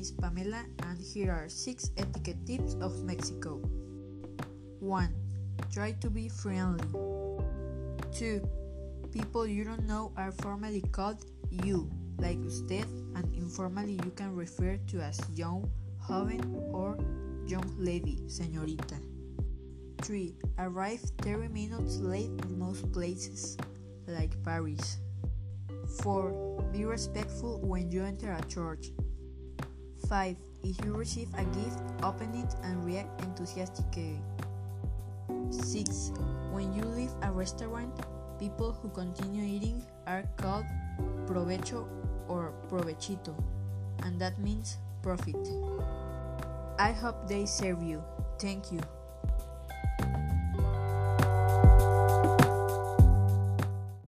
Isabela, and here are 6 etiquette tips of Mexico. 1. Try to be friendly. 2. People you don't know are formally called you, like usted, and informally you can refer to as young, joven, or young lady, señorita. 3. Arrive 30 minutes late in most places, like Paris. 4. Be respectful when you enter a church. 5. If you receive a gift, open it and react enthusiastically. 6. When you leave a restaurant, people who continue eating are called provecho or provechito, and that means profit. I hope they serve you. Thank you.